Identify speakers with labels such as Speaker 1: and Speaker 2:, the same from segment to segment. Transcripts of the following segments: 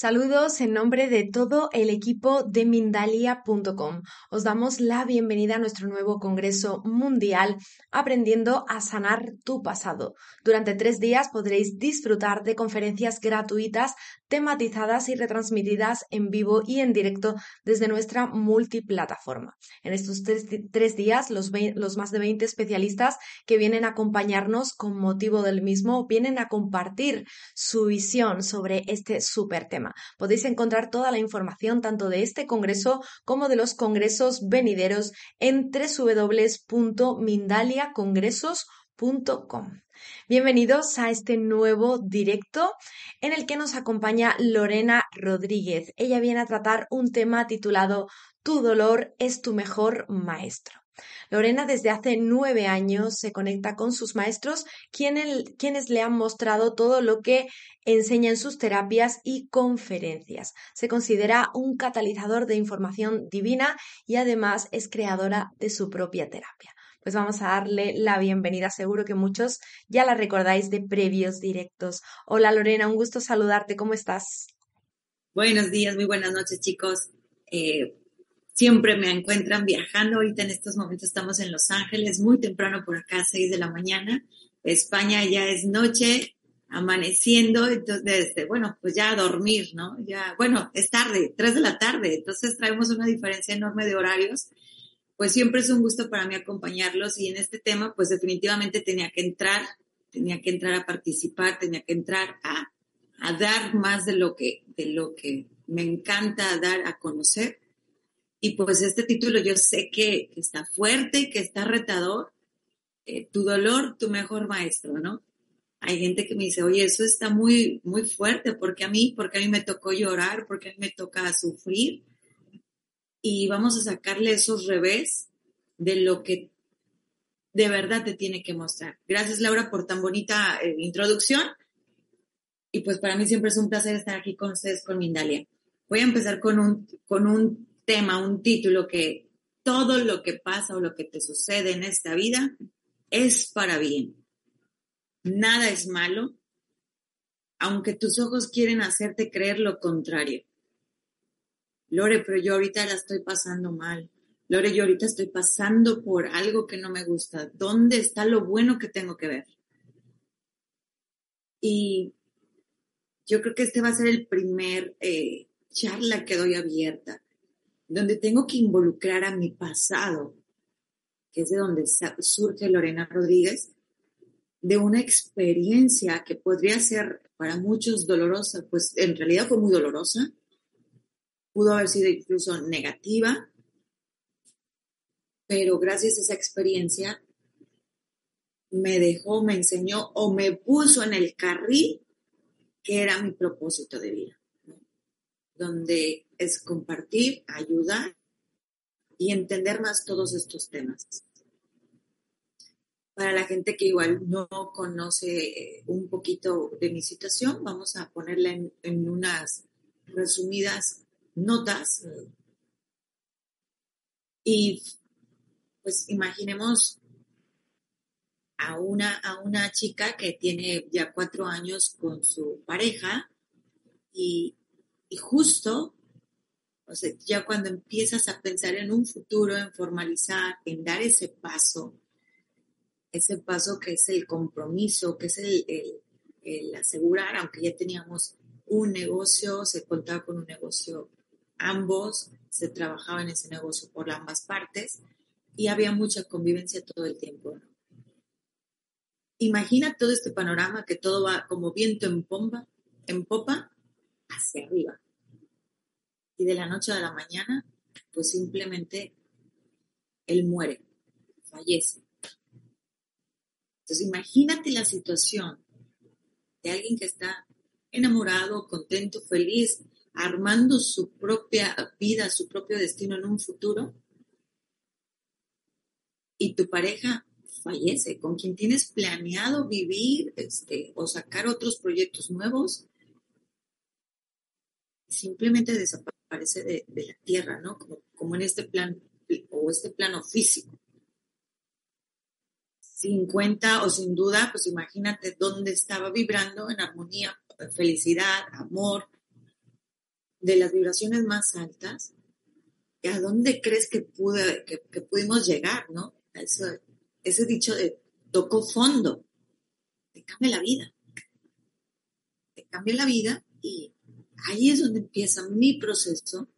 Speaker 1: Saludos en nombre de todo el equipo de Mindalia.com. Os damos la bienvenida a nuestro nuevo Congreso Mundial Aprendiendo a Sanar tu Pasado. Durante tres días podréis disfrutar de conferencias gratuitas tematizadas y retransmitidas en vivo y en directo desde nuestra multiplataforma. En estos tres, días, los, más de 20 especialistas que vienen a acompañarnos con motivo del mismo vienen a compartir su visión sobre este súper tema. Podéis encontrar toda la información tanto de este congreso como de los congresos venideros en www.mindaliacongresos.com. Bienvenidos a este nuevo directo en el que nos acompaña Lorena Rodríguez. Ella viene a tratar un tema titulado Tu dolor es tu mejor maestro. Lorena desde hace nueve años se conecta con sus maestros, quienes, le han mostrado todo lo que enseña en sus terapias y conferencias. Se considera un catalizador de información divina y además es creadora de su propia terapia. Pues vamos a darle la bienvenida. Seguro que muchos ya la recordáis de previos directos. Hola Lorena, un gusto saludarte. ¿Cómo estás?
Speaker 2: Buenos días, muy buenas noches chicos. Eh, siempre me encuentran viajando. Ahorita en estos momentos estamos en Los Ángeles, muy temprano por acá, 6 de la mañana. España ya es noche, amaneciendo, entonces, bueno, pues ya a dormir, ¿no? Ya, bueno, es tarde, 3 de la tarde, entonces traemos una diferencia enorme de horarios. Pues siempre es un gusto para mí acompañarlos y en este tema, pues definitivamente tenía que entrar, tenía que entrar a participar, tenía que entrar a, a dar más de lo que, de lo que me encanta dar a conocer y pues este título yo sé que, está fuerte y que está retador. Eh, tu dolor, tu mejor maestro, ¿no? Hay gente que me dice, oye, eso está muy, muy fuerte, porque a mí, porque a mí me tocó llorar, porque a mí me toca sufrir. Y vamos a sacarle esos revés de lo que de verdad te tiene que mostrar. Gracias, Laura, por tan bonita eh, introducción. Y pues para mí siempre es un placer estar aquí con ustedes, con Mindalia. Voy a empezar con un, con un tema, un título que todo lo que pasa o lo que te sucede en esta vida es para bien. Nada es malo, aunque tus ojos quieren hacerte creer lo contrario. Lore, pero yo ahorita la estoy pasando mal. Lore, yo ahorita estoy pasando por algo que no me gusta. ¿Dónde está lo bueno que tengo que ver? Y yo creo que este va a ser el primer eh, charla que doy abierta donde tengo que involucrar a mi pasado, que es de donde surge Lorena Rodríguez, de una experiencia que podría ser para muchos dolorosa, pues en realidad fue muy dolorosa, pudo haber sido incluso negativa, pero gracias a esa experiencia me dejó, me enseñó o me puso en el carril que era mi propósito de vida donde es compartir, ayudar y entender más todos estos temas. Para la gente que igual no conoce eh, un poquito de mi situación, vamos a ponerla en, unas resumidas notas. Y pues imaginemos a una, a una chica que tiene ya cuatro años con su pareja y, y justo, o sea, ya cuando empiezas a pensar en un futuro, en formalizar, en dar ese paso, ese paso que es el compromiso, que es el, el asegurar, aunque ya teníamos un negocio, se contaba con un negocio ambos, se trabajaba en ese negocio por ambas partes y había mucha convivencia todo el tiempo. Imagina todo este panorama que todo va como viento en pompa, en popa hacia arriba. Y de la noche a la mañana, pues simplemente él muere, fallece. Entonces imagínate la situación de alguien que está enamorado, contento, feliz, armando su propia vida, su propio destino en un futuro, y tu pareja fallece, con quien tienes planeado vivir este, o sacar otros proyectos nuevos, simplemente desaparece de, la tierra, ¿no? Como, como en este plan o este plano físico. Sin cuenta o sin duda, pues imagínate dónde estaba vibrando en armonía, felicidad, amor, de las vibraciones más altas, ¿a dónde crees que, pude, que, pudimos llegar, no? ese dicho de tocó fondo, te cambia la vida. Te cambia la vida y ahí es donde empieza mi proceso,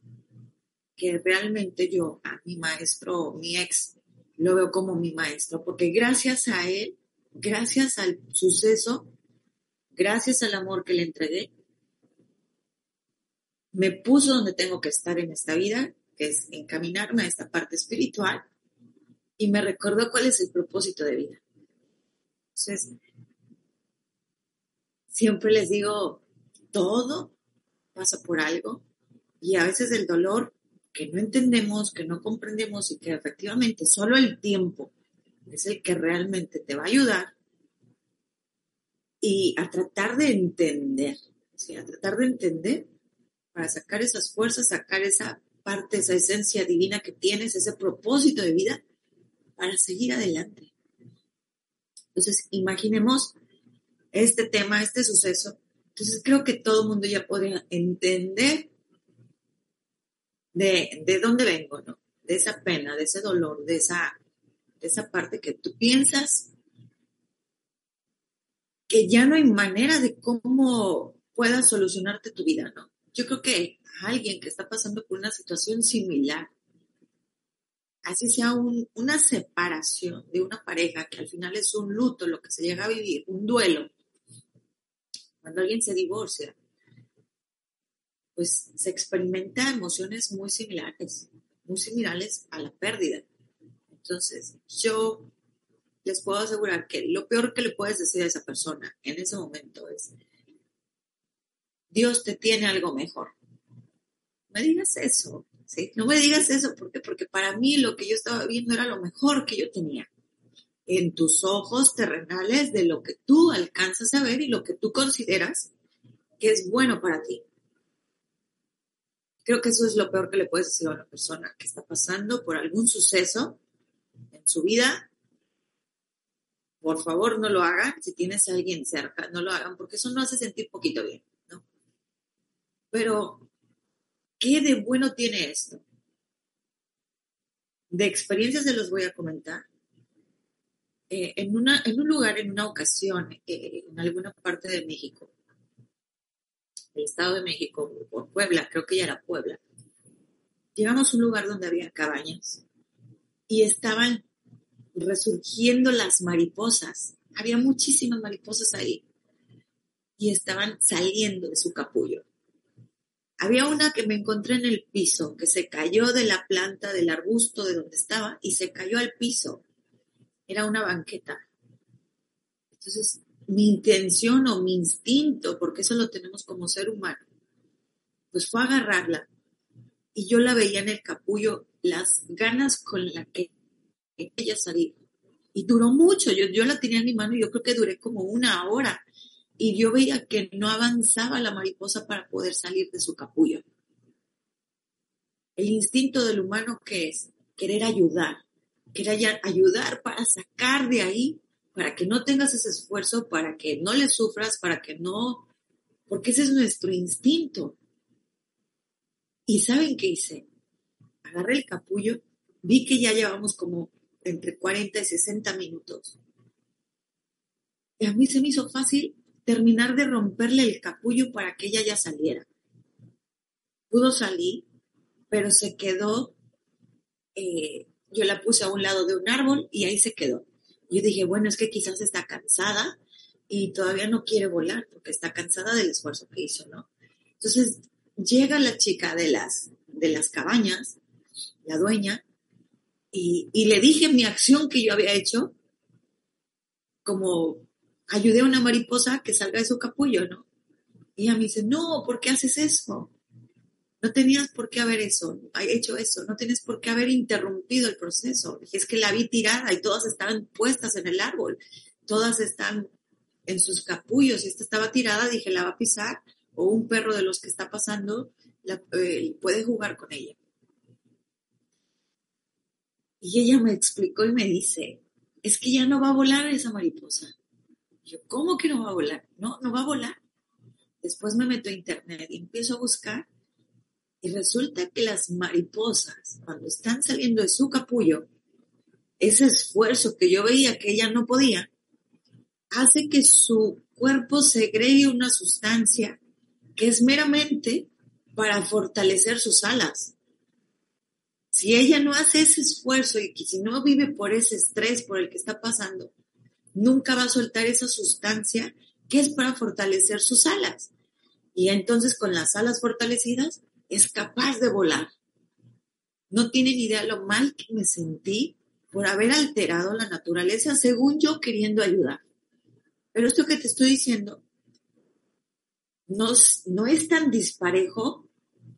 Speaker 2: que realmente yo mi maestro, mi ex, lo veo como mi maestro, porque gracias a él, gracias al suceso, gracias al amor que le entregué, me puso donde tengo que estar en esta vida, que es encaminarme a esta parte espiritual, y me recordó cuál es el propósito de vida. Entonces, siempre les digo, todo pasa por algo, y a veces el dolor que no entendemos, que no comprendemos y que efectivamente solo el tiempo es el que realmente te va a ayudar y a tratar de entender, ¿sí? a tratar de entender para sacar esas fuerzas, sacar esa parte, esa esencia divina que tienes, ese propósito de vida para seguir adelante. Entonces, imaginemos este tema, este suceso. Entonces, creo que todo el mundo ya puede entender de, de dónde vengo, ¿no? De esa pena, de ese dolor, de esa, de esa parte que tú piensas que ya no hay manera de cómo puedas solucionarte tu vida, ¿no? Yo creo que alguien que está pasando por una situación similar, así sea una separación de una pareja, que al final es un luto, lo que se llega a vivir, un duelo, cuando alguien se divorcia, pues se experimenta emociones muy similares, muy similares a la pérdida. Entonces, yo les puedo asegurar que lo peor que le puedes decir a esa persona en ese momento es, Dios te tiene algo mejor. No me digas eso, ¿sí? No me digas eso, ¿por qué? Porque para mí lo que yo estaba viendo era lo mejor que yo tenía. En tus ojos terrenales de lo que tú alcanzas a ver y lo que tú consideras que es bueno para ti. Creo que eso es lo peor que le puedes decir a una persona que está pasando por algún suceso en su vida por favor no lo hagan. Si tienes a alguien cerca, no lo hagan porque eso no hace sentir poquito bien. Pero, ¿qué de bueno tiene esto? De experiencias se los voy a comentar. Eh, en, una, en un lugar, en una ocasión, eh, en alguna parte de México, el Estado de México, por Puebla, creo que ya era Puebla, llegamos a un lugar donde había cabañas y estaban resurgiendo las mariposas. Había muchísimas mariposas ahí y estaban saliendo de su capullo. Había una que me encontré en el piso, que se cayó de la planta del arbusto de donde estaba y se cayó al piso. Era una banqueta. Entonces, mi intención o mi instinto, porque eso lo tenemos como ser humano, pues fue agarrarla. Y yo la veía en el capullo, las ganas con la que ella salir. Y duró mucho, yo, yo la tenía en mi mano y yo creo que duré como una hora. Y yo veía que no avanzaba la mariposa para poder salir de su capullo. El instinto del humano que es querer ayudar, querer ayudar para sacar de ahí, para que no tengas ese esfuerzo, para que no le sufras, para que no, porque ese es nuestro instinto. ¿Y saben qué hice? Agarré el capullo, vi que ya llevamos como entre 40 y 60 minutos. Y a mí se me hizo fácil terminar de romperle el capullo para que ella ya saliera. Pudo salir, pero se quedó, eh, yo la puse a un lado de un árbol y ahí se quedó. Yo dije, bueno, es que quizás está cansada y todavía no quiere volar porque está cansada del esfuerzo que hizo, ¿no? Entonces llega la chica de las, de las cabañas, la dueña, y, y le dije mi acción que yo había hecho, como ayudé a una mariposa que salga de su capullo, ¿no? Y ella me dice, no, ¿por qué haces eso? No tenías por qué haber eso, hecho eso, no tienes por qué haber interrumpido el proceso. Dije, es que la vi tirada y todas estaban puestas en el árbol, todas están en sus capullos y esta estaba tirada, dije, la va a pisar o un perro de los que está pasando la, eh, puede jugar con ella. Y ella me explicó y me dice, es que ya no va a volar esa mariposa. Yo, ¿cómo que no va a volar? No, no va a volar. Después me meto a internet y empiezo a buscar y resulta que las mariposas, cuando están saliendo de su capullo, ese esfuerzo que yo veía que ella no podía, hace que su cuerpo segregue una sustancia que es meramente para fortalecer sus alas. Si ella no hace ese esfuerzo y si no vive por ese estrés por el que está pasando, nunca va a soltar esa sustancia que es para fortalecer sus alas. Y entonces con las alas fortalecidas es capaz de volar. No tienen idea lo mal que me sentí por haber alterado la naturaleza según yo queriendo ayudar. Pero esto que te estoy diciendo no, no es tan disparejo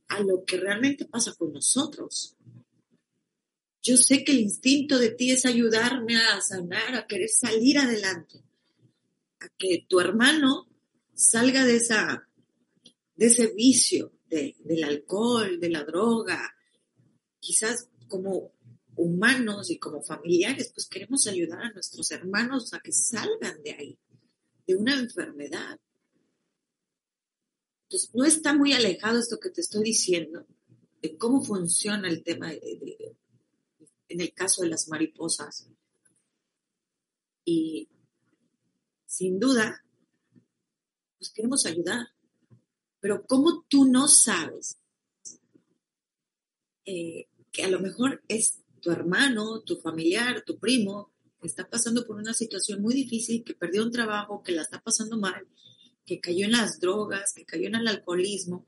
Speaker 2: a lo que realmente pasa con nosotros. Yo sé que el instinto de ti es ayudarme a sanar, a querer salir adelante, a que tu hermano salga de, esa, de ese vicio, del alcohol, de la droga. Quizás como humanos y como familiares, pues queremos ayudar a nuestros hermanos a que salgan de ahí, de una enfermedad. Entonces, no está muy alejado esto que te estoy diciendo de cómo funciona el tema en el caso de las mariposas. Y sin duda, pues queremos ayudar. Pero ¿cómo tú no sabes eh, que a lo mejor es tu hermano, tu familiar, tu primo, que está pasando por una situación muy difícil, que perdió un trabajo, que la está pasando mal, que cayó en las drogas, que cayó en el alcoholismo?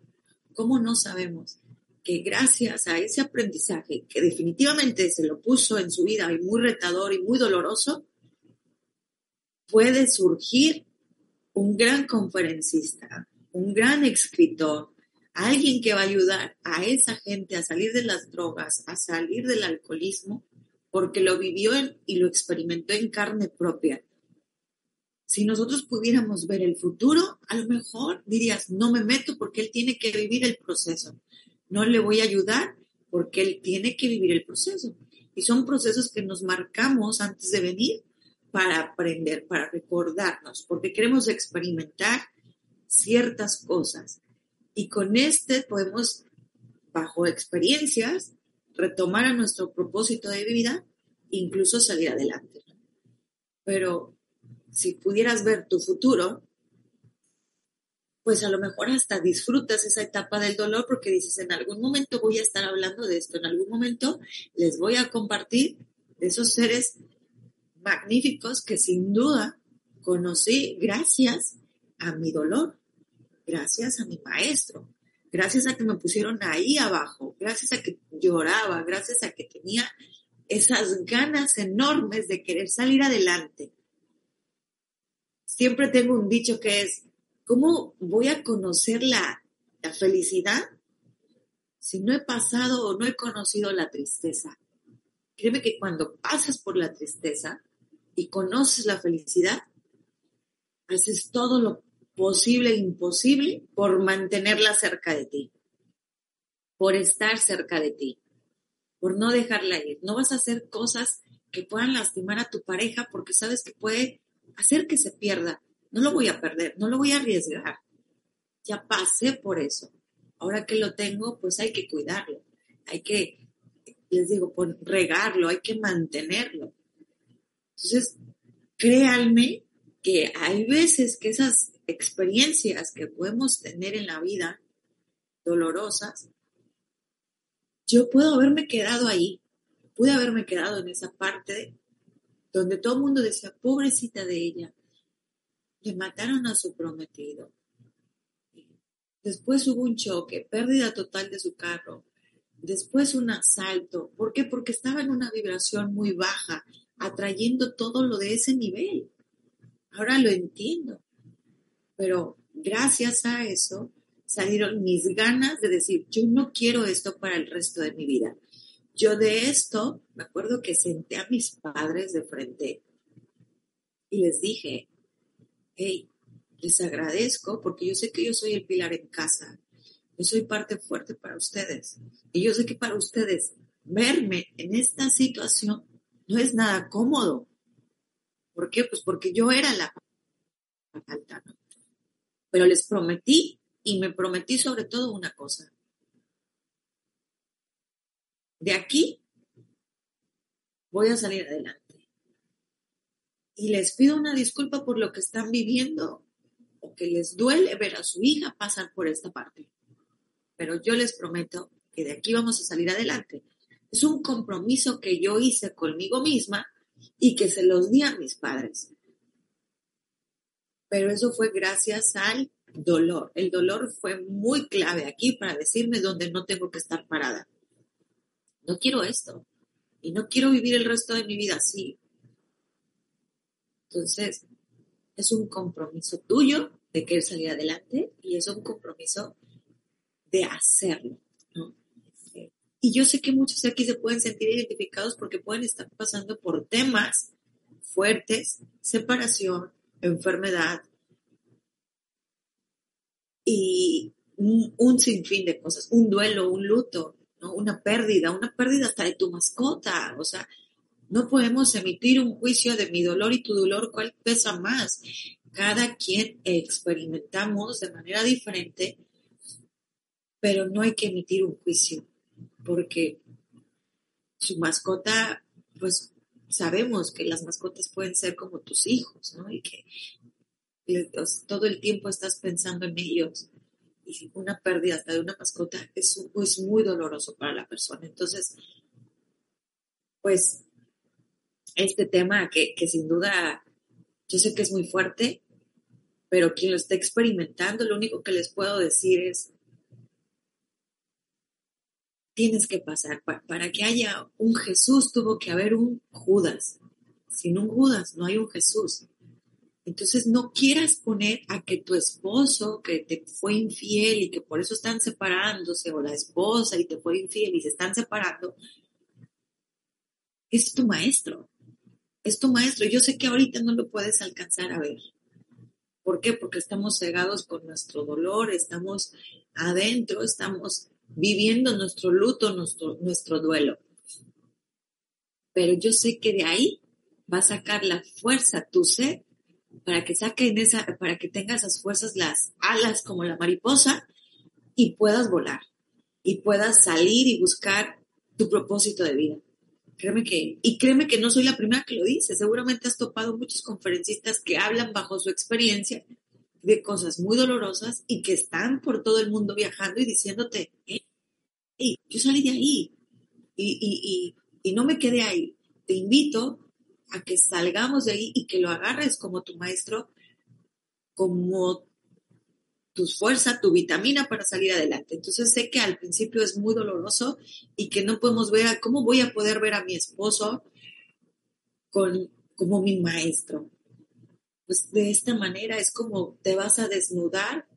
Speaker 2: ¿Cómo no sabemos que gracias a ese aprendizaje, que definitivamente se lo puso en su vida y muy retador y muy doloroso, puede surgir un gran conferencista, un gran escritor, alguien que va a ayudar a esa gente a salir de las drogas, a salir del alcoholismo, porque lo vivió y lo experimentó en carne propia. Si nosotros pudiéramos ver el futuro, a lo mejor dirías, no me meto porque él tiene que vivir el proceso. No le voy a ayudar porque él tiene que vivir el proceso. Y son procesos que nos marcamos antes de venir para aprender, para recordarnos, porque queremos experimentar ciertas cosas. Y con este podemos, bajo experiencias, retomar a nuestro propósito de vida, incluso salir adelante. Pero si pudieras ver tu futuro, pues a lo mejor hasta disfrutas esa etapa del dolor porque dices, en algún momento voy a estar hablando de esto, en algún momento les voy a compartir esos seres magníficos que sin duda conocí gracias a mi dolor gracias a mi maestro, gracias a que me pusieron ahí abajo, gracias a que lloraba, gracias a que tenía esas ganas enormes de querer salir adelante. Siempre tengo un dicho que es, ¿cómo voy a conocer la, la felicidad si no he pasado o no he conocido la tristeza? Créeme que cuando pasas por la tristeza y conoces la felicidad, haces todo lo posible e imposible por mantenerla cerca de ti, por estar cerca de ti, por no dejarla ir. No vas a hacer cosas que puedan lastimar a tu pareja porque sabes que puede hacer que se pierda. No lo voy a perder, no lo voy a arriesgar. Ya pasé por eso. Ahora que lo tengo, pues hay que cuidarlo. Hay que, les digo, regarlo, hay que mantenerlo. Entonces, créanme que hay veces que esas experiencias que podemos tener en la vida, dolorosas, yo puedo haberme quedado ahí, pude haberme quedado en esa parte donde todo el mundo decía, pobrecita de ella, le mataron a su prometido. Después hubo un choque, pérdida total de su carro. Después un asalto. ¿Por qué? Porque estaba en una vibración muy baja, atrayendo todo lo de ese nivel. Ahora lo entiendo. Pero gracias a eso salieron mis ganas de decir, yo no quiero esto para el resto de mi vida. Yo de esto, me acuerdo que senté a mis padres de frente y les dije, hey, les agradezco porque yo sé que yo soy el pilar en casa. Yo soy parte fuerte para ustedes. Y yo sé que para ustedes verme en esta situación no es nada cómodo. ¿Por qué? Pues porque yo era la falta. Pero les prometí y me prometí sobre todo una cosa. De aquí voy a salir adelante. Y les pido una disculpa por lo que están viviendo o que les duele ver a su hija pasar por esta parte. Pero yo les prometo que de aquí vamos a salir adelante. Es un compromiso que yo hice conmigo misma y que se los di a mis padres. Pero eso fue gracias al dolor. El dolor fue muy clave aquí para decirme dónde no tengo que estar parada. No quiero esto y no quiero vivir el resto de mi vida así. Entonces, es un compromiso tuyo de querer salir adelante y es un compromiso de hacerlo. Y yo sé que muchos aquí se pueden sentir identificados porque pueden estar pasando por temas fuertes, separación, enfermedad, y un, sinfín de cosas, un duelo, un luto, una pérdida, una pérdida hasta de tu mascota. O sea, no podemos emitir un juicio de mi dolor y tu dolor, ¿cuál pesa más? Cada quien experimentamos de manera diferente, pero no hay que emitir un juicio, porque su mascota, pues sabemos que las mascotas pueden ser como tus hijos, ¿no? Y que todo el tiempo estás pensando en ellos y una pérdida hasta de una mascota es, es muy doloroso para la persona. Entonces, pues, este tema que, que sin duda yo sé que es muy fuerte, pero quien lo está experimentando, lo único que les puedo decir es, tienes que pasar. para que haya un Jesús tuvo que haber un Judas. Sin un Judas no hay un Jesús. Entonces no quieras poner a que tu esposo que te fue infiel y que por eso están separándose o la esposa y te fue infiel y se están separando, es tu maestro, es tu maestro. Yo sé que ahorita no lo puedes alcanzar a ver. ¿Por qué? Porque estamos cegados con nuestro dolor, estamos adentro, estamos viviendo nuestro luto, nuestro, nuestro duelo. Pero yo sé que de ahí va a sacar la fuerza tu ser para que saquen esa, para que tengas esas fuerzas, las alas como la mariposa y puedas volar y puedas salir y buscar tu propósito de vida. Créeme que, y créeme que no soy la primera que lo dice, seguramente has topado muchos conferencistas que hablan bajo su experiencia de cosas muy dolorosas y que están por todo el mundo viajando y diciéndote, hey, yo salí de ahí y, y, y, y no me quedé ahí. Te invito a que salgamos de ahí y que lo agarres como tu maestro, como tu fuerza, tu vitamina para salir adelante. Entonces sé que al principio es muy doloroso y que no podemos ver a cómo voy a poder ver a mi esposo con, como mi maestro. Pues de esta manera es como te vas a desnudar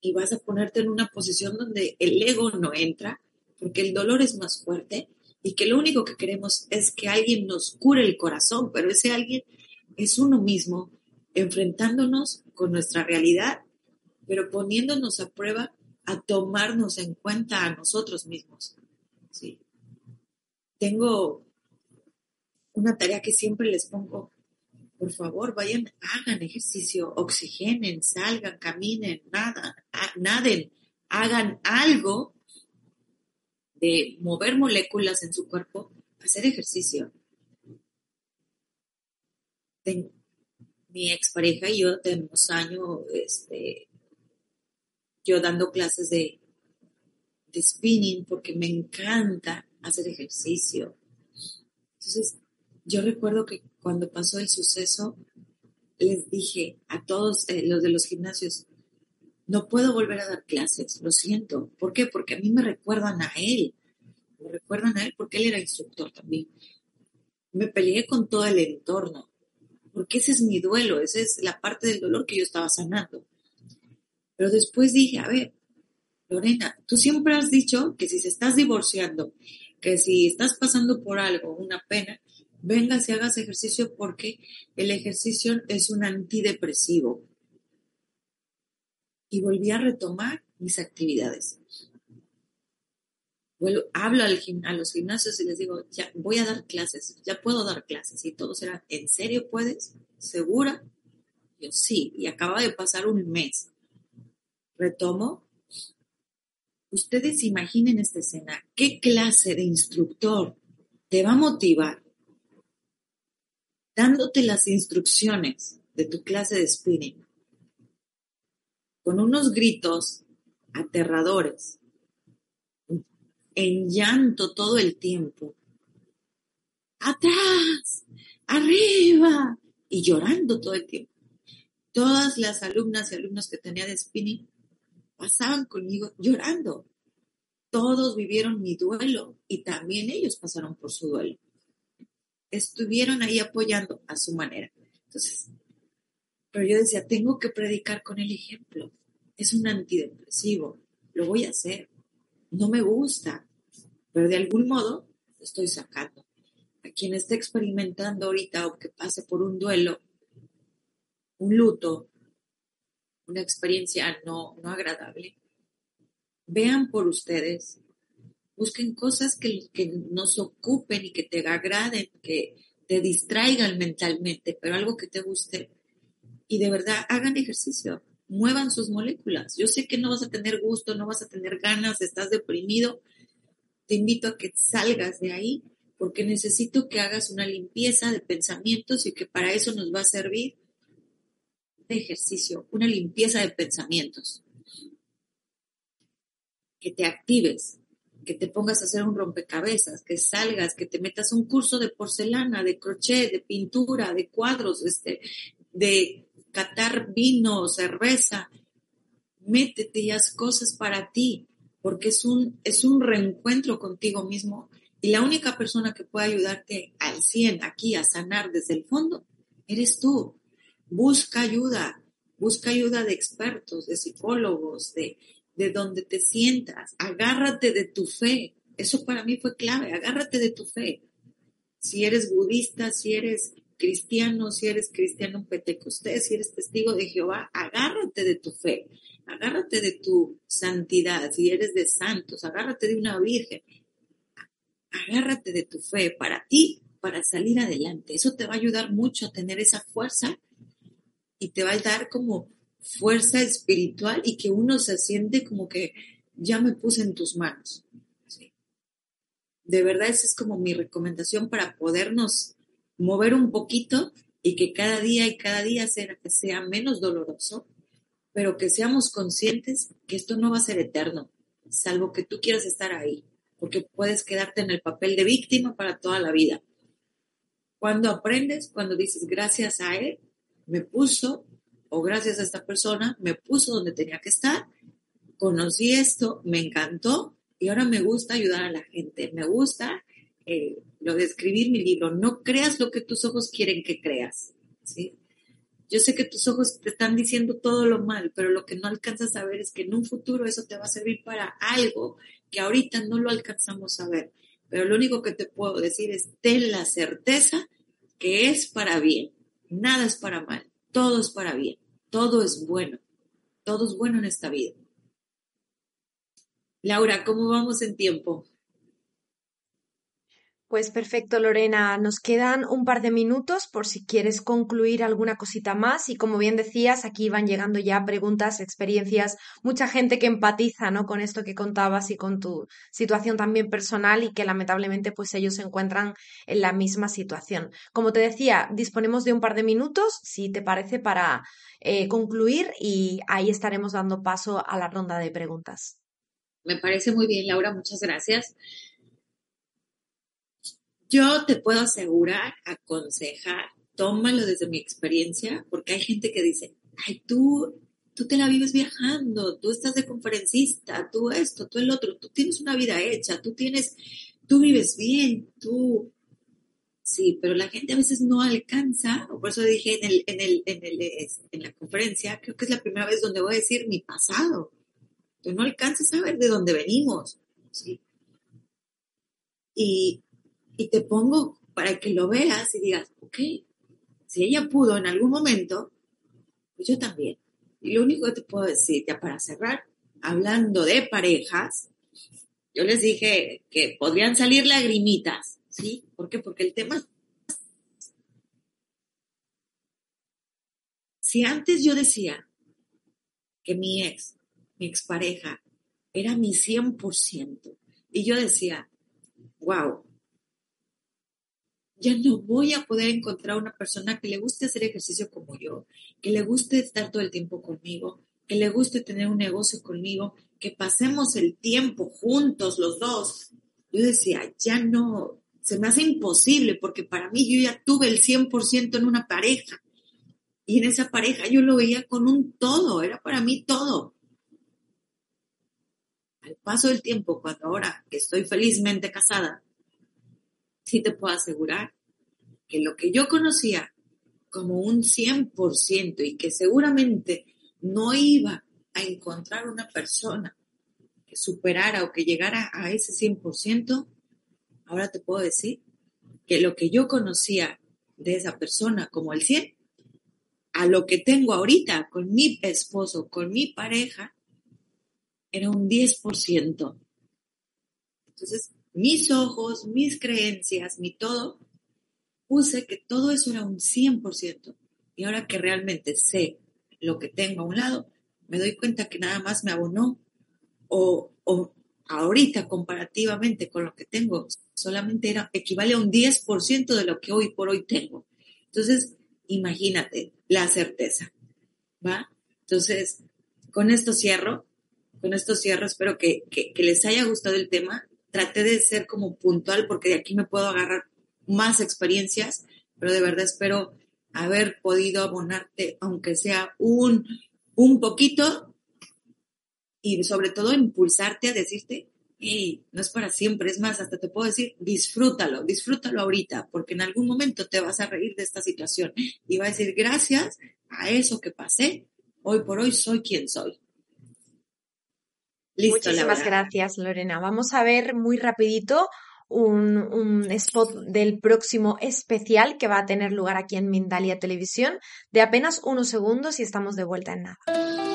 Speaker 2: y vas a ponerte en una posición donde el ego no entra, porque el dolor es más fuerte y que lo único que queremos es que alguien nos cure el corazón, pero ese alguien es uno mismo, enfrentándonos con nuestra realidad, pero poniéndonos a prueba a tomarnos en cuenta a nosotros mismos. Tengo una tarea que siempre les pongo, por favor, vayan, hagan ejercicio, oxigenen, salgan, caminen, nada, naden, hagan algo de mover moléculas en su cuerpo, hacer ejercicio. mi expareja y yo tenemos años, este, yo dando clases de, spinning porque me encanta hacer ejercicio. Entonces, yo recuerdo que cuando pasó el suceso, les dije a todos eh, los de los gimnasios, no puedo volver a dar clases, lo siento. ¿Por qué? Porque a mí me recuerdan a él. Me recuerdan a él porque él era instructor también. Me peleé con todo el entorno, porque ese es mi duelo, esa es la parte del dolor que yo estaba sanando. Pero después dije, a ver, Lorena, tú siempre has dicho que si se estás divorciando, que si estás pasando por algo, una pena, vengas y hagas ejercicio porque el ejercicio es un antidepresivo. Y volví a retomar mis actividades. hablo a los gimnasios y les digo, ya voy a dar clases, ya puedo dar clases. Y todos eran, ¿en serio puedes? ¿Segura? Yo sí, y acaba de pasar un mes. Retomo. Ustedes imaginen esta escena. ¿Qué clase de instructor te va a motivar dándote las instrucciones de tu clase de spinning, con unos gritos aterradores, en llanto todo el tiempo, atrás, arriba, y llorando todo el tiempo. Todas las alumnas y alumnos que tenía de spinning pasaban conmigo llorando. Todos vivieron mi duelo y también ellos pasaron por su duelo estuvieron ahí apoyando a su manera. Entonces, pero yo decía, tengo que predicar con el ejemplo. Es un antidepresivo, lo voy a hacer. No me gusta, pero de algún modo estoy sacando. A quien esté experimentando ahorita o que pase por un duelo, un luto, una experiencia no, no agradable, vean por ustedes Busquen cosas que, que nos ocupen y que te agraden, que te distraigan mentalmente, pero algo que te guste. Y de verdad, hagan ejercicio, muevan sus moléculas. Yo sé que no vas a tener gusto, no vas a tener ganas, estás deprimido. Te invito a que salgas de ahí porque necesito que hagas una limpieza de pensamientos y que para eso nos va a servir de ejercicio, una limpieza de pensamientos. Que te actives, que te pongas a hacer un rompecabezas, que salgas, que te metas un curso de porcelana, de crochet, de pintura, de cuadros, este, de catar vino, cerveza. Métete y haz cosas para ti, porque es un, es un reencuentro contigo mismo y la única persona que puede ayudarte al 100 aquí a sanar desde el fondo, eres tú. Busca ayuda, busca ayuda de expertos, de psicólogos, de, de donde te sientas, agárrate de tu fe. Eso para mí fue clave, agárrate de tu fe. Si eres budista, si eres cristiano, si eres cristiano pentecostés, si eres testigo de Jehová, agárrate de tu fe, agárrate de tu santidad, si eres de santos, agárrate de una virgen, agárrate de tu fe para ti, para salir adelante. Eso te va a ayudar mucho a tener esa fuerza y te va a dar como fuerza espiritual y que uno se siente como que ya me puse en tus manos. De verdad, esa es como mi recomendación para podernos mover un poquito y que cada día y cada día sea, sea menos doloroso, pero que seamos conscientes que esto no va a ser eterno, salvo que tú quieras estar ahí, porque puedes quedarte en el papel de víctima para toda la vida. Cuando aprendes, cuando dices gracias a él, me puso o gracias a esta persona me puso donde tenía que estar, conocí esto, me encantó y ahora me gusta ayudar a la gente, me gusta eh, lo de escribir mi libro, no creas lo que tus ojos quieren que creas, ¿sí? Yo sé que tus ojos te están diciendo todo lo mal, pero lo que no alcanzas a ver es que en un futuro eso te va a servir para algo que ahorita no lo alcanzamos a ver. Pero lo único que te puedo decir es, ten la certeza que es para bien, nada es para mal todo es para bien, todo es bueno, todo es bueno en esta vida. Laura, ¿cómo vamos en tiempo?
Speaker 1: Pues perfecto, Lorena. Nos quedan un par de minutos por si quieres concluir alguna cosita más. Y como bien decías, aquí van llegando ya preguntas, experiencias, mucha gente que empatiza, ¿no? Con esto que contabas y con tu situación también personal y que lamentablemente pues ellos se encuentran en la misma situación. Como te decía, disponemos de un par de minutos, si te parece, para eh, concluir y ahí estaremos dando paso a la ronda de preguntas.
Speaker 2: Me parece muy bien, Laura. Muchas gracias. Yo te puedo asegurar, aconsejar, tómalo desde mi experiencia, porque hay gente que dice, ay, tú, tú te la vives viajando, tú estás de conferencista, tú esto, tú el otro, tú tienes una vida hecha, tú tienes, tú vives bien, tú, sí, pero la gente a veces no alcanza, por eso dije en el, en el, en el, en la conferencia, creo que es la primera vez donde voy a decir mi pasado. Tú no alcanzas a ver de dónde venimos, sí. Y, y te pongo para que lo veas y digas, ok, si ella pudo en algún momento, pues yo también. Y lo único que te puedo decir, ya para cerrar, hablando de parejas, yo les dije que podrían salir lagrimitas, ¿sí? ¿Por qué? Porque el tema... Si antes yo decía que mi ex, mi expareja, era mi 100%, y yo decía, wow, ya no voy a poder encontrar una persona que le guste hacer ejercicio como yo, que le guste estar todo el tiempo conmigo, que le guste tener un negocio conmigo, que pasemos el tiempo juntos los dos. Yo decía, ya no, se me hace imposible porque para mí yo ya tuve el 100% en una pareja. Y en esa pareja yo lo veía con un todo, era para mí todo. Al paso del tiempo, cuando ahora que estoy felizmente casada, sí te puedo asegurar que lo que yo conocía como un 100% y que seguramente no iba a encontrar una persona que superara o que llegara a ese 100%, ahora te puedo decir que lo que yo conocía de esa persona como el 100, a lo que tengo ahorita con mi esposo, con mi pareja, era un 10%. Entonces, mis ojos, mis creencias, mi todo, puse que todo eso era un 100%. Y ahora que realmente sé lo que tengo a un lado, me doy cuenta que nada más me abonó o, o ahorita comparativamente con lo que tengo, solamente era, equivale a un 10% de lo que hoy por hoy tengo. Entonces, imagínate la certeza, ¿va? Entonces, con esto cierro, con esto cierro, espero que, que, que les haya gustado el tema traté de ser como puntual porque de aquí me puedo agarrar más experiencias, pero de verdad espero haber podido abonarte, aunque sea un, un poquito, y sobre todo impulsarte a decirte, hey, no es para siempre, es más, hasta te puedo decir, disfrútalo, disfrútalo ahorita, porque en algún momento te vas a reír de esta situación y va a decir, gracias a eso que pasé, hoy por hoy soy quien soy.
Speaker 1: Muchísimas gracias, Lorena. Vamos a ver muy rapidito un, un, spot del próximo especial que va a tener lugar aquí en Mindalia Televisión de apenas unos segundos y estamos de vuelta en nada.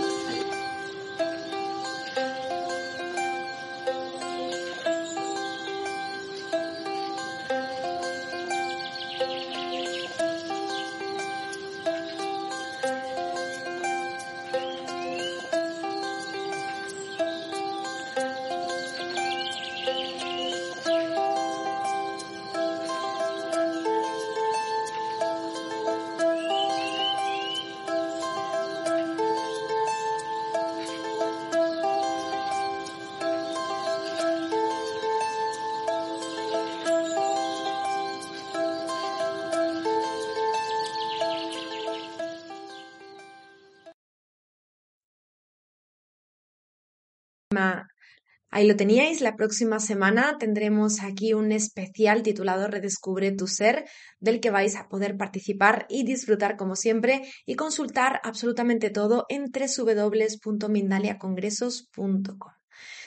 Speaker 1: Ahí lo teníais, la próxima semana tendremos aquí un especial titulado Redescubre tu ser, del que vais a poder participar y disfrutar como siempre y consultar absolutamente todo en www.mindaliacongresos.com.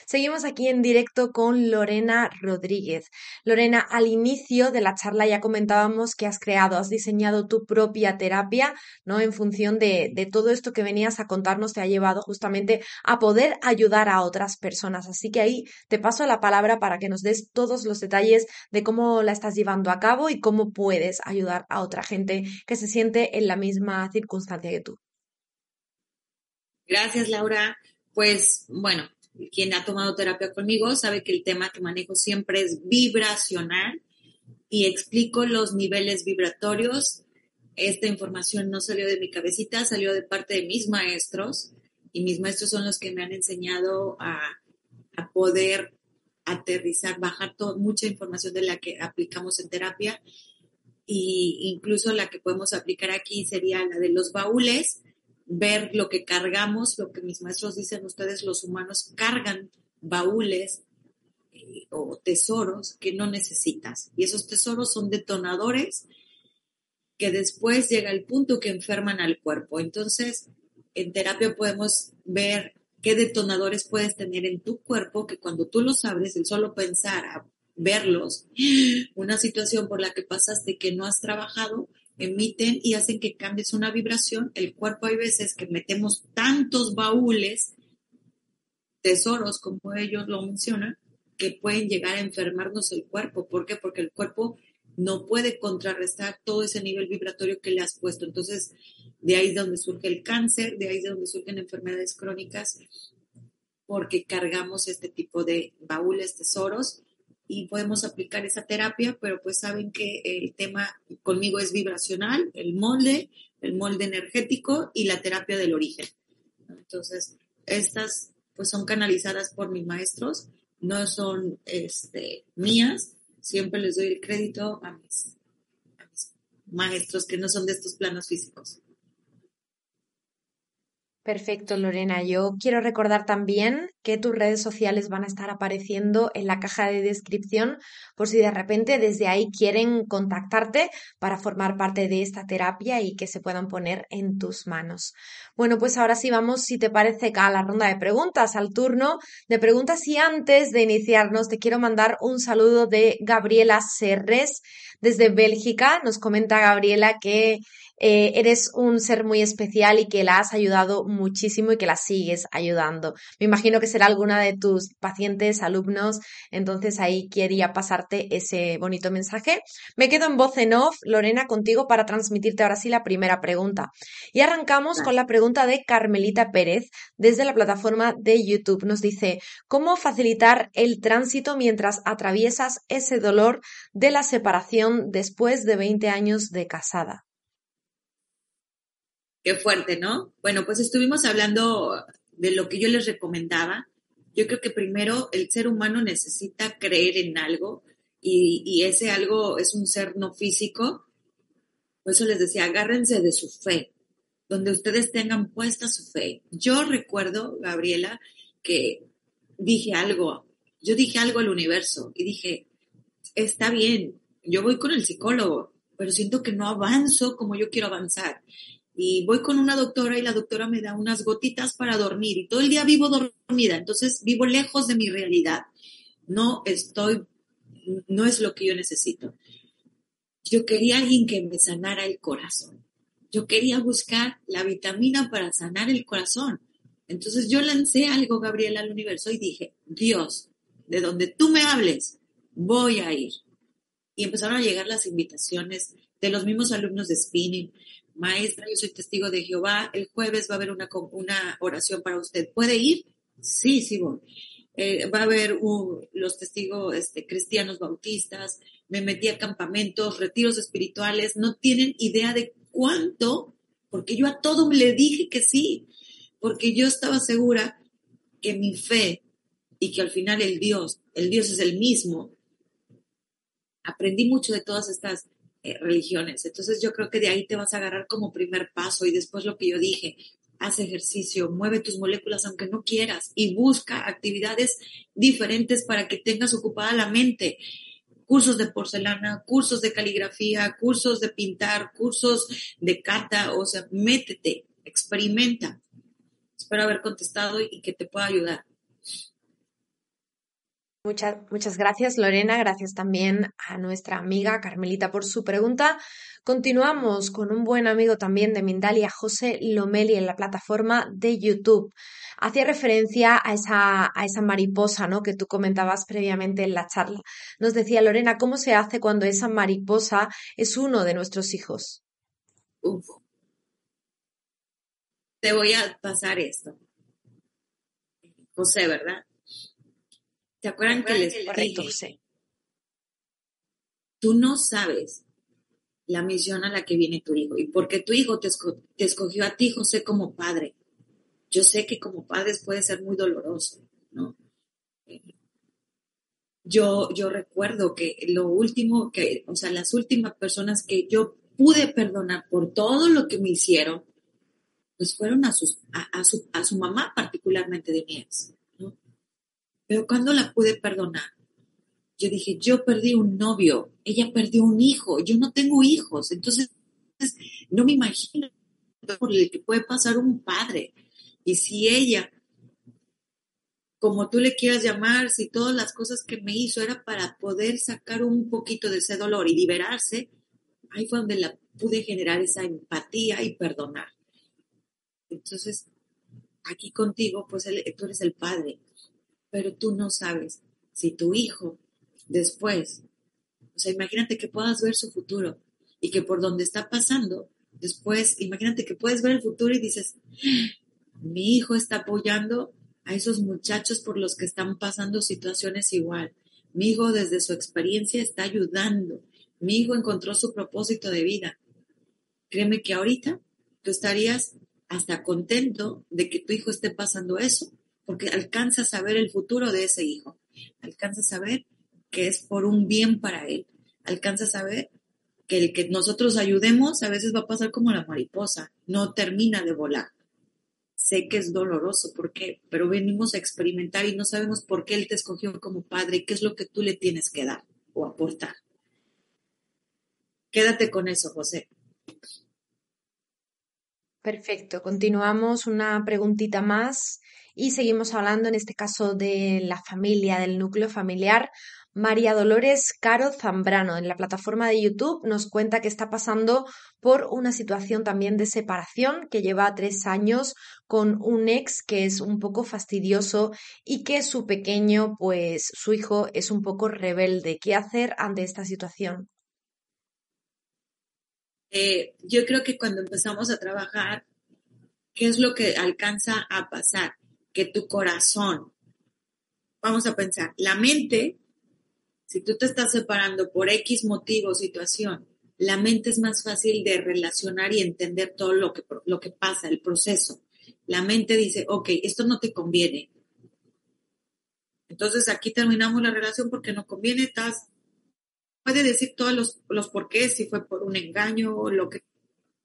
Speaker 1: Seguimos aquí en directo con Lorena Rodríguez. Lorena, al inicio de la charla ya comentábamos que has creado, has diseñado tu propia terapia, ¿no? En función de, de todo esto que venías a contarnos, te ha llevado justamente a poder ayudar a otras personas. Así que ahí te paso la palabra para que nos des todos los detalles de cómo la estás llevando a cabo y cómo puedes ayudar a otra gente que se siente en la misma circunstancia que tú.
Speaker 2: Gracias, Laura. Pues bueno, quien ha tomado terapia conmigo sabe que el tema que manejo siempre es vibracional y explico los niveles vibratorios. Esta información no salió de mi cabecita, salió de parte de mis maestros y mis maestros son los que me han enseñado a, a poder aterrizar, bajar mucha información de la que aplicamos en terapia y incluso la que podemos aplicar aquí sería la de los baúles, ver lo que cargamos, lo que mis maestros dicen, ustedes los humanos cargan baúles eh, o tesoros que no necesitas. Y esos tesoros son detonadores que después llega el punto que enferman al cuerpo. Entonces, en terapia podemos ver qué detonadores puedes tener en tu cuerpo que cuando tú los abres, el solo pensar a verlos, una situación por la que pasaste que no has trabajado, emiten y hacen que cambies una vibración. El cuerpo hay veces que metemos tantos baúles, tesoros, como ellos lo mencionan, que pueden llegar a enfermarnos el cuerpo. ¿Por qué? Porque el cuerpo no puede contrarrestar todo ese nivel vibratorio que le has puesto. Entonces, de ahí es donde surge el cáncer, de ahí es donde surgen enfermedades crónicas, porque cargamos este tipo de baúles, tesoros, y podemos aplicar esa terapia, pero pues saben que el tema conmigo es vibracional, el molde, el molde energético y la terapia del origen. Entonces, estas pues son canalizadas por mis maestros, no son este, mías, siempre les doy el crédito a mis maestros que no son de estos planos físicos.
Speaker 1: Perfecto, Lorena. Yo quiero recordar también que tus redes sociales van a estar apareciendo en la caja de descripción por si de repente desde ahí quieren contactarte para formar parte de esta terapia y que se puedan poner en tus manos. Bueno, pues ahora sí vamos, si te parece, a la ronda de preguntas, al turno de preguntas y antes de iniciarnos te quiero mandar un saludo de Gabriela Serres desde Bélgica. Nos comenta Gabriela que eh, eres un ser muy especial y que la has ayudado muchísimo y que la sigues ayudando. Me imagino que será alguna de tus pacientes, alumnos, entonces ahí quería pasarte ese bonito mensaje. Me quedo en voz en off, Lorena, contigo para transmitirte ahora sí la primera pregunta. Y arrancamos con la pregunta de Carmelita Pérez desde la plataforma de YouTube. Nos dice, ¿cómo facilitar el tránsito mientras atraviesas ese dolor de la separación después de 20 años de casada?
Speaker 2: Qué fuerte, ¿no? Bueno, pues estuvimos hablando de lo que yo les recomendaba. Yo creo que primero el ser humano necesita creer en algo y, ese algo es un ser no físico. Por eso les decía, agárrense de su fe, donde ustedes tengan puesta su fe. Yo recuerdo, Gabriela, que dije algo, yo dije algo al universo y dije, está bien, yo voy con el psicólogo, pero siento que no avanzo como yo quiero avanzar y voy con una doctora y la doctora me da unas gotitas para dormir y todo el día vivo dormida, entonces vivo lejos de mi realidad. No estoy, no es lo que yo necesito. Yo quería alguien que me sanara el corazón. Yo quería buscar la vitamina para sanar el corazón. Entonces yo lancé algo, Gabriela, al universo y dije, Dios, de donde tú me hables, voy a ir. Y empezaron a llegar las invitaciones de los mismos alumnos de spinning, maestra, yo soy testigo de Jehová, el jueves va a haber una, oración para usted. ¿Puede ir? Sí, sí voy. Eh, va a haber los testigos este, cristianos bautistas, me metí a campamentos, retiros espirituales, no tienen idea de cuánto, porque yo a todo le dije que sí, porque yo estaba segura que mi fe y que al final el Dios, el Dios es el mismo. Aprendí mucho de todas estas religiones. Entonces yo creo que de ahí te vas a agarrar como primer paso y después lo que yo dije, haz ejercicio, mueve tus moléculas aunque no quieras y busca actividades diferentes para que tengas ocupada la mente. Cursos de porcelana, cursos de caligrafía, cursos de pintar, cursos de cata, o sea, métete, experimenta. Espero haber contestado y que te pueda ayudar.
Speaker 1: Muchas, muchas gracias, Lorena. Gracias también a nuestra amiga Carmelita por su pregunta. Continuamos con un buen amigo también de Mindalia, José Lomeli, en la plataforma de YouTube. Hacía referencia a esa, a esa mariposa ¿no? que tú comentabas previamente en la charla. Nos decía Lorena, ¿cómo se hace cuando esa mariposa es uno de nuestros hijos?
Speaker 2: Te voy a pasar esto. José, ¿verdad? ¿Se acuerdan que les
Speaker 1: Correcto,
Speaker 2: dije? Tú no sabes la misión a la que viene tu hijo y porque tu hijo te, escogió a ti, José, como padre. Yo sé que como padres puede ser muy doloroso, ¿no? Yo, yo recuerdo que lo último que, o sea, las últimas personas que yo pude perdonar por todo lo que me hicieron, pues fueron a, sus, a, su, a su mamá, particularmente de mi pero cuando la pude perdonar, yo dije, yo perdí un novio, ella perdió un hijo, yo no tengo hijos, entonces no me imagino por el que puede pasar un padre. Y si ella, como tú le quieras llamar, si todas las cosas que me hizo era para poder sacar un poquito de ese dolor y liberarse, ahí fue donde la pude generar esa empatía y perdonar. Entonces, aquí contigo, pues tú eres el padre pero tú no sabes si tu hijo después, o sea, imagínate que puedas ver su futuro y que por donde está pasando, después, imagínate que puedes ver el futuro y dices, mi hijo está apoyando a esos muchachos por los que están pasando situaciones igual. Mi hijo desde su experiencia está ayudando. Mi hijo encontró su propósito de vida. Créeme que ahorita tú estarías hasta contento de que tu hijo esté pasando eso porque alcanzas a ver el futuro de ese hijo, alcanzas a ver que es por un bien para él, alcanzas a ver que el que nosotros ayudemos a veces va a pasar como la mariposa, no termina de volar. Sé que es doloroso, ¿por qué? Pero venimos a experimentar y no sabemos por qué Él te escogió como padre qué es lo que tú le tienes que dar o aportar. Quédate con eso, José.
Speaker 1: Perfecto, continuamos una preguntita más y seguimos hablando en este caso de la familia, del núcleo familiar. María Dolores Caro Zambrano en la plataforma de YouTube nos cuenta que está pasando por una situación también de separación que lleva tres años con un ex que es un poco fastidioso y que su pequeño, pues su hijo es un poco rebelde. ¿Qué hacer ante esta situación?
Speaker 2: Eh, yo creo que cuando empezamos a trabajar, ¿qué es lo que alcanza a pasar? Que tu corazón. Vamos a pensar, la mente, si tú te estás separando por X motivo situación, la mente es más fácil de relacionar y entender todo lo que, lo que pasa, el proceso. La mente dice, ok, esto no te conviene. Entonces aquí terminamos la relación porque no conviene, estás, puede decir todos los, los porqués, si fue por un engaño o lo que,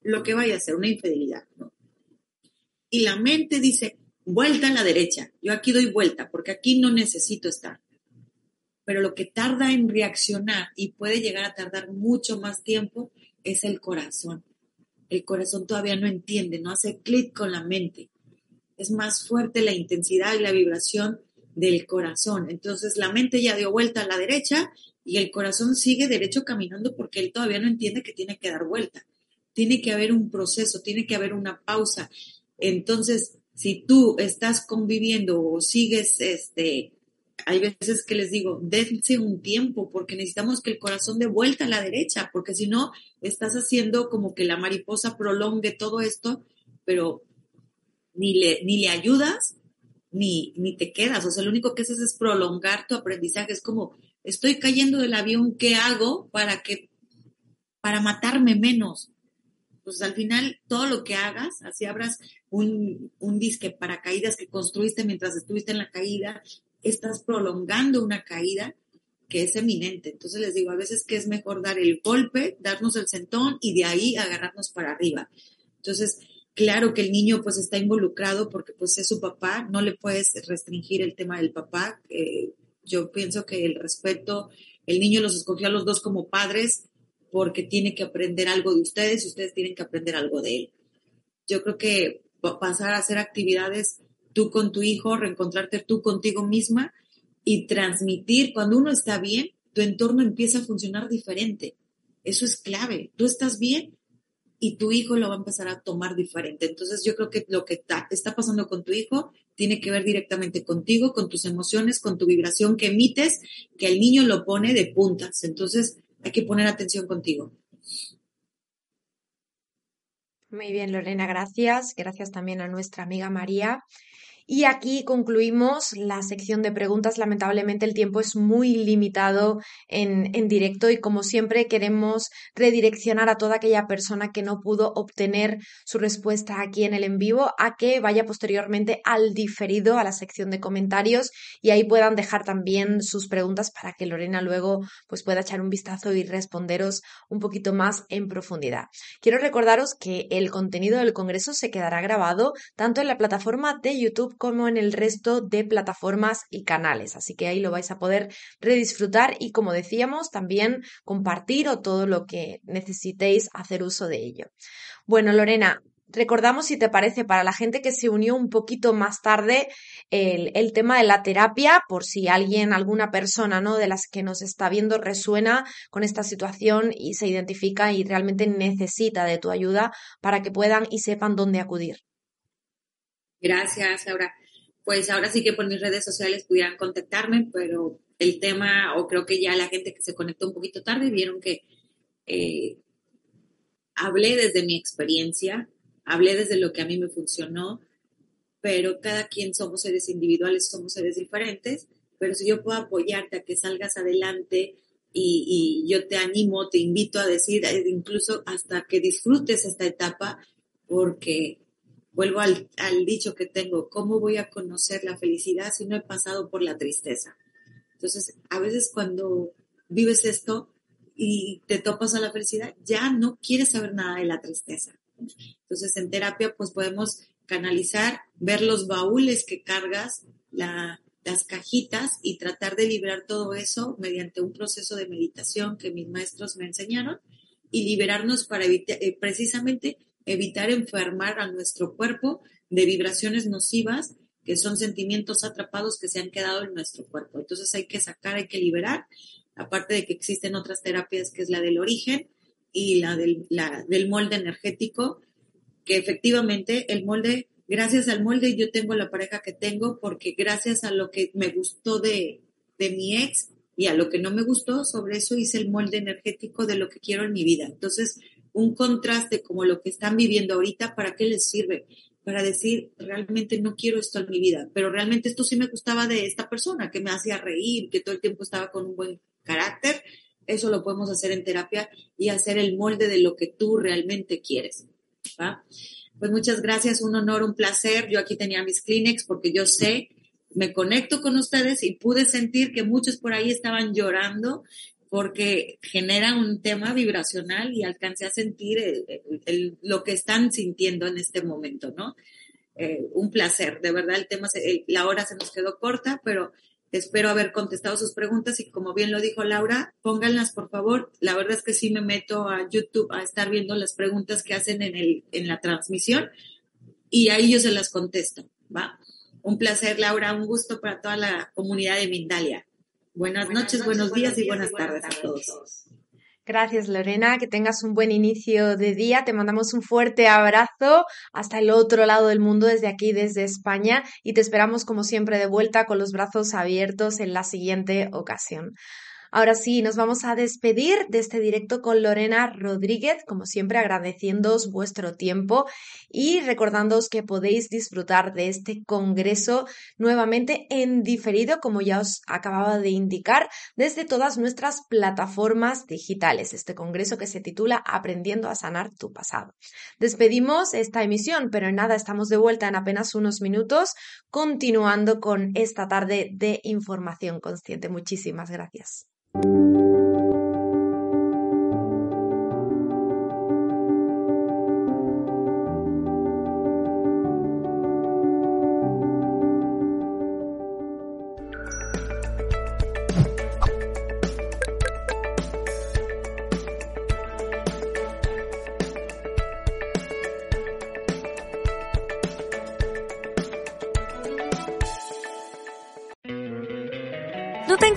Speaker 2: lo que vaya a ser, una infidelidad. Y la mente dice, vuelta a la derecha. Yo aquí doy vuelta porque aquí no necesito estar. Pero lo que tarda en reaccionar y puede llegar a tardar mucho más tiempo es el corazón. El corazón todavía no entiende, no hace clic con la mente. Es más fuerte la intensidad y la vibración del corazón. Entonces la mente ya dio vuelta a la derecha y el corazón sigue derecho caminando porque él todavía no entiende que tiene que dar vuelta. Tiene que haber un proceso, tiene que haber una pausa. Entonces, si tú estás conviviendo o sigues, este, hay veces que les digo, dense un tiempo porque necesitamos que el corazón de vuelta a la derecha, porque si no, estás haciendo como que la mariposa prolongue todo esto, pero ni le, ni le ayudas ni, ni te quedas. O sea, lo único que haces es prolongar tu aprendizaje. Es como, estoy cayendo del avión, ¿qué hago para que, para matarme menos? Pues al final todo lo que hagas, así abras un, un disque paracaídas que construiste mientras estuviste en la caída, estás prolongando una caída que es eminente. Entonces les digo, a veces que es mejor dar el golpe, darnos el sentón y de ahí agarrarnos para arriba. Entonces, claro que el niño pues está involucrado porque pues es su papá, no le puedes restringir el tema del papá. yo pienso que el respeto, el niño los escogió a los dos como padres, porque tiene que aprender algo de ustedes y ustedes tienen que aprender algo de él. Yo creo que pasar a hacer actividades tú con tu hijo, reencontrarte tú contigo misma y transmitir, cuando uno está bien, tu entorno empieza a funcionar diferente. Eso es clave. Tú estás bien y tu hijo lo va a empezar a tomar diferente. Entonces yo creo que lo que está pasando con tu hijo tiene que ver directamente contigo, con tus emociones, con tu vibración que emites, que el niño lo pone de puntas. Entonces hay que poner atención contigo.
Speaker 1: Muy bien, Lorena, gracias. Gracias también a nuestra amiga María. Y aquí concluimos la sección de preguntas. Lamentablemente el tiempo es muy limitado en, en, directo y como siempre queremos redireccionar a toda aquella persona que no pudo obtener su respuesta aquí en el en vivo a que vaya posteriormente al diferido, a la sección de comentarios y ahí puedan dejar también sus preguntas para que Lorena luego pues pueda echar un vistazo y responderos un poquito más en profundidad. Quiero recordaros que el contenido del Congreso se quedará grabado tanto en la plataforma de YouTube como en el resto de plataformas y canales. Así que ahí lo vais a poder redisfrutar y, como decíamos, también compartir o todo lo que necesitéis hacer uso de ello. Bueno, Lorena, recordamos, si te parece, para la gente que se unió un poquito más tarde, el, el, tema de la terapia, por si alguien, alguna persona, ¿no? De las que nos está viendo resuena con esta situación y se identifica y realmente necesita de tu ayuda para que puedan y sepan dónde acudir.
Speaker 2: Gracias, Laura. Pues ahora sí que por mis redes sociales pudieran contactarme, pero el tema, o creo que ya la gente que se conectó un poquito tarde, vieron que eh, hablé desde mi experiencia, hablé desde lo que a mí me funcionó, pero cada quien somos seres individuales, somos seres diferentes, pero si yo puedo apoyarte a que salgas adelante y, yo te animo, te invito a decir, eh, incluso hasta que disfrutes esta etapa, porque vuelvo al, dicho que tengo, ¿cómo voy a conocer la felicidad si no he pasado por la tristeza? Entonces, a veces cuando vives esto y te topas a la felicidad, ya no quieres saber nada de la tristeza. Entonces, en terapia, pues podemos canalizar, ver los baúles que cargas, las cajitas y tratar de liberar todo eso mediante un proceso de meditación que mis maestros me enseñaron y liberarnos para evitar, eh, precisamente evitar enfermar a nuestro cuerpo de vibraciones nocivas que son sentimientos atrapados que se han quedado en nuestro cuerpo. Entonces hay que sacar, hay que liberar, aparte de que existen otras terapias que es la del origen y la del, del molde energético, que efectivamente el molde, gracias al molde yo tengo la pareja que tengo porque gracias a lo que me gustó de, de mi ex y a lo que no me gustó, sobre eso hice el molde energético de lo que quiero en mi vida. Entonces, un contraste como lo que están viviendo ahorita, ¿para qué les sirve? Para decir, realmente no quiero esto en mi vida, pero realmente esto sí me gustaba de esta persona, que me hacía reír, que todo el tiempo estaba con un buen carácter. Eso lo podemos hacer en terapia y hacer el molde de lo que tú realmente quieres. ¿va? Pues muchas gracias, un honor, un placer. Yo aquí tenía mis Kleenex porque yo sé, me conecto con ustedes y pude sentir que muchos por ahí estaban llorando porque generan un tema vibracional y alcancé a sentir lo que están sintiendo en este momento, ¿no? Eh, un placer, de verdad el tema, la hora se nos quedó corta, pero espero haber contestado sus preguntas y como bien lo dijo Laura, pónganlas por favor. La verdad es que sí me meto a YouTube a estar viendo las preguntas que hacen en, el, en la transmisión y ahí yo se las contesto, ¿va? Un placer, Laura, un gusto para toda la comunidad de Mindalia. Buenas, noches, buenos, días, y buenas, tardes, a todos.
Speaker 1: Gracias, Lorena. Que tengas un buen inicio de día. Te mandamos un fuerte abrazo hasta el otro lado del mundo, desde aquí, desde España. Y te esperamos, como siempre, de vuelta con los brazos abiertos en la siguiente ocasión. Ahora sí, nos vamos a despedir de este directo con Lorena Rodríguez, como siempre agradeciéndoos vuestro tiempo y recordándoos que podéis disfrutar de este congreso nuevamente en diferido, como ya os acababa de indicar, desde todas nuestras plataformas digitales. Este congreso que se titula Aprendiendo a sanar tu pasado. Despedimos esta emisión, pero en nada, estamos de vuelta en apenas unos minutos, continuando con esta tarde de información consciente. Muchísimas gracias.
Speaker 3: ¿No te